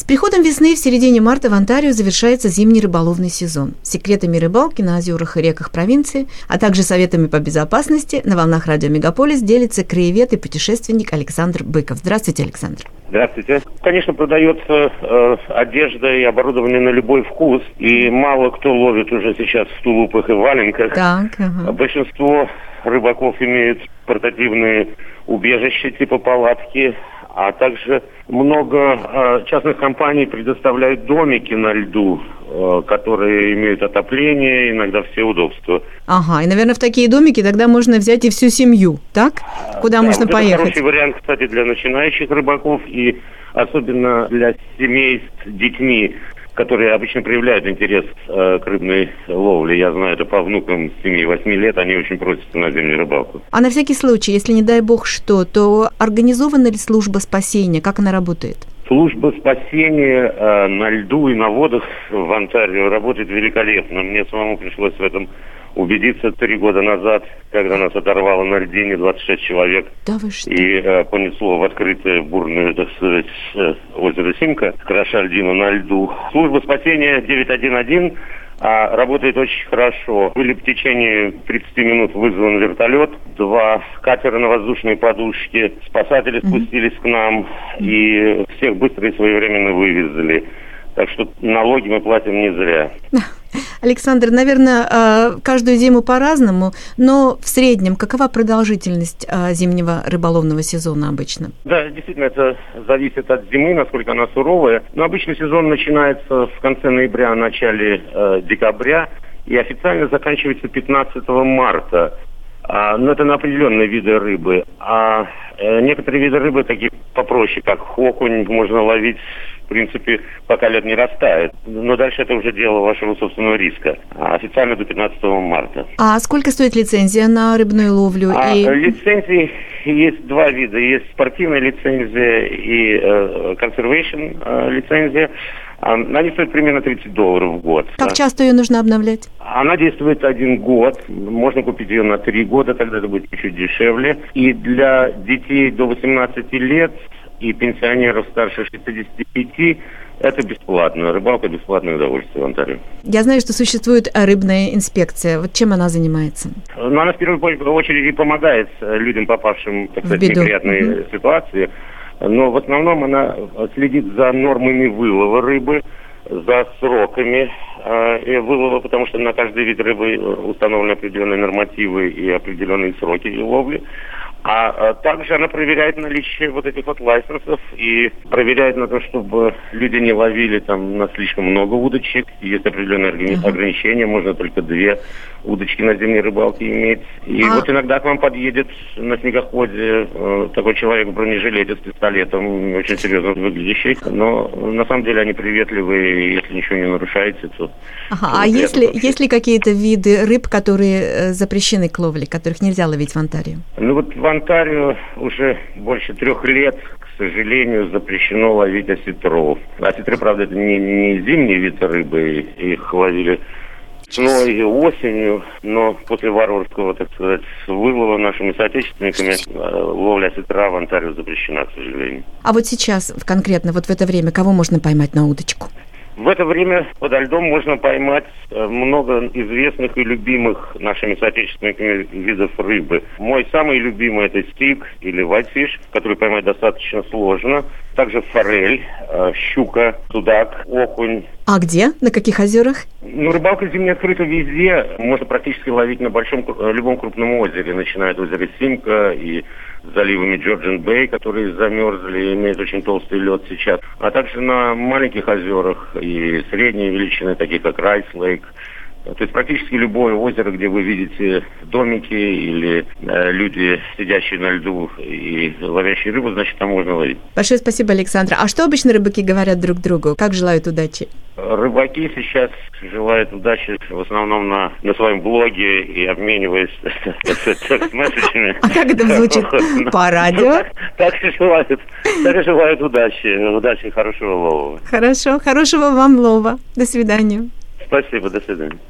С приходом весны в середине марта в Онтарио завершается зимний рыболовный сезон. Секретами рыбалки на озерах и реках провинции, а также советами по безопасности на волнах радио Мегаполис делится краевед и путешественник Александр Быков. Здравствуйте, Александр. Здравствуйте. Конечно, продается э, одежда и оборудование на любой вкус, и мало кто ловит уже сейчас в тулупах и валенках. Так, ага. Большинство рыбаков имеют портативные убежища типа палатки, а также много э, частных компаний предоставляют домики на льду, э, которые имеют отопление, иногда все удобства. Ага, и, наверное, в такие домики тогда можно взять и всю семью, так? Куда Да, можно вот это поехать? хороший вариант, кстати, для начинающих рыбаков и особенно для семей с детьми, которые обычно проявляют интерес э, к рыбной ловле. Я знаю это по внукам 7-8 лет, они очень просятся на зимнюю рыбалку. А на всякий случай, если не дай бог что, то организована ли служба спасения? Как она работает? Служба спасения э, на льду и на водах в Онтарио работает великолепно. Мне самому пришлось в этом убедиться три года назад, когда нас оторвало на льдине 26 человек Да вы что? и э, понесло в открытое бурное, так сказать, э, озеро Симка, кроша льдину на льду. Служба спасения 911 а, работает очень хорошо. Были в течение 30 минут вызван вертолет, два катера на воздушной подушке, спасатели спустились к нам и всех быстро и своевременно вывезли. Так что налоги мы платим не зря. Александр, наверное, э, каждую зиму по-разному, но в среднем какова продолжительность э, зимнего рыболовного сезона обычно? Да, действительно, это зависит от зимы, насколько она суровая. Но обычно сезон начинается в конце ноября, начале э, декабря и официально заканчивается 15 марта. А, но это на определенные виды рыбы. А некоторые виды рыбы, такие попроще, как хокунь, можно ловить, принципе, пока лед не растает. Но дальше это уже дело вашего собственного риска. А официально до 15 марта. А сколько стоит лицензия на рыбную ловлю? А, и... лицензий есть два вида. Есть спортивная лицензия и э, conservation э, лицензия. А, Они стоят примерно 30 долларов в год. Как часто ее нужно обновлять? Она действует один год. Можно купить ее на три года, тогда это будет чуть дешевле. И для детей до 18 лет и пенсионеров старше 65 это бесплатно. Рыбалка бесплатное удовольствие в Онтарио. Я знаю, что существует рыбная инспекция. Вот чем она занимается? Но она в первую очередь помогает э, людям, попавшим, так В сказать, в беду. неприятные Мгм. ситуации. Но в основном она э, следит за нормами вылова рыбы, за сроками э, э, вылова, потому что на каждый вид рыбы установлены определенные нормативы и определенные сроки ловли. А э, также она проверяет наличие вот этих вот лайсенсов и проверяет на то, чтобы люди не ловили там на слишком много удочек. Есть определенные Ага. ограничения, можно только две удочки на зимней рыбалке иметь. И А- вот иногда к вам подъедет на снегоходе э, такой человек в бронежилете с пистолетом, очень серьезно выглядящий. Но на самом деле они приветливые, и если ничего не нарушаете, то... Ага, то а приятно есть ли, вообще. есть ли какие-то виды рыб, которые э, запрещены к ловле, которых нельзя ловить в Онтарио? Ну вот в Онтарио уже больше трех лет, к сожалению, запрещено ловить осетров. Осетры, правда, это не, не зимний вид рыбы, их ловили весной и осенью, но после варварского, так сказать, вылова нашими соотечественниками э, ловля осетра в Онтарио запрещена, к сожалению. А вот сейчас, конкретно, вот в это время, кого можно поймать на удочку? В это время подо льдом можно поймать э, много известных и любимых нашими соотечественниками видов рыбы. Мой самый любимый это стик или whitefish, который поймать достаточно сложно. Также форель, э, щука, судак, окунь. А где? На каких озерах? Ну, рыбалка зимняя открыта везде. Можно практически ловить на большом, э, любом крупном озере, начиная от озера Симка и заливами Джорджин Бэй, которые замерзли, имеют очень толстый лед сейчас, а также на маленьких озерах и средней величины, такие как Райс Лейк. То есть практически любое озеро, где вы видите домики или э, люди, сидящие на льду и ловящие рыбу, значит, там можно ловить. Большое спасибо, Александра. А что обычно рыбаки говорят друг другу? Как желают удачи? Рыбаки сейчас желают удачи в основном на, на своем блоге и обмениваясь текст-месседжами. А как это звучит? По радио? Так и желают, так и желают удачи, удачи хорошего лова. Хорошо, хорошего вам лова. До свидания. Спасибо, до свидания.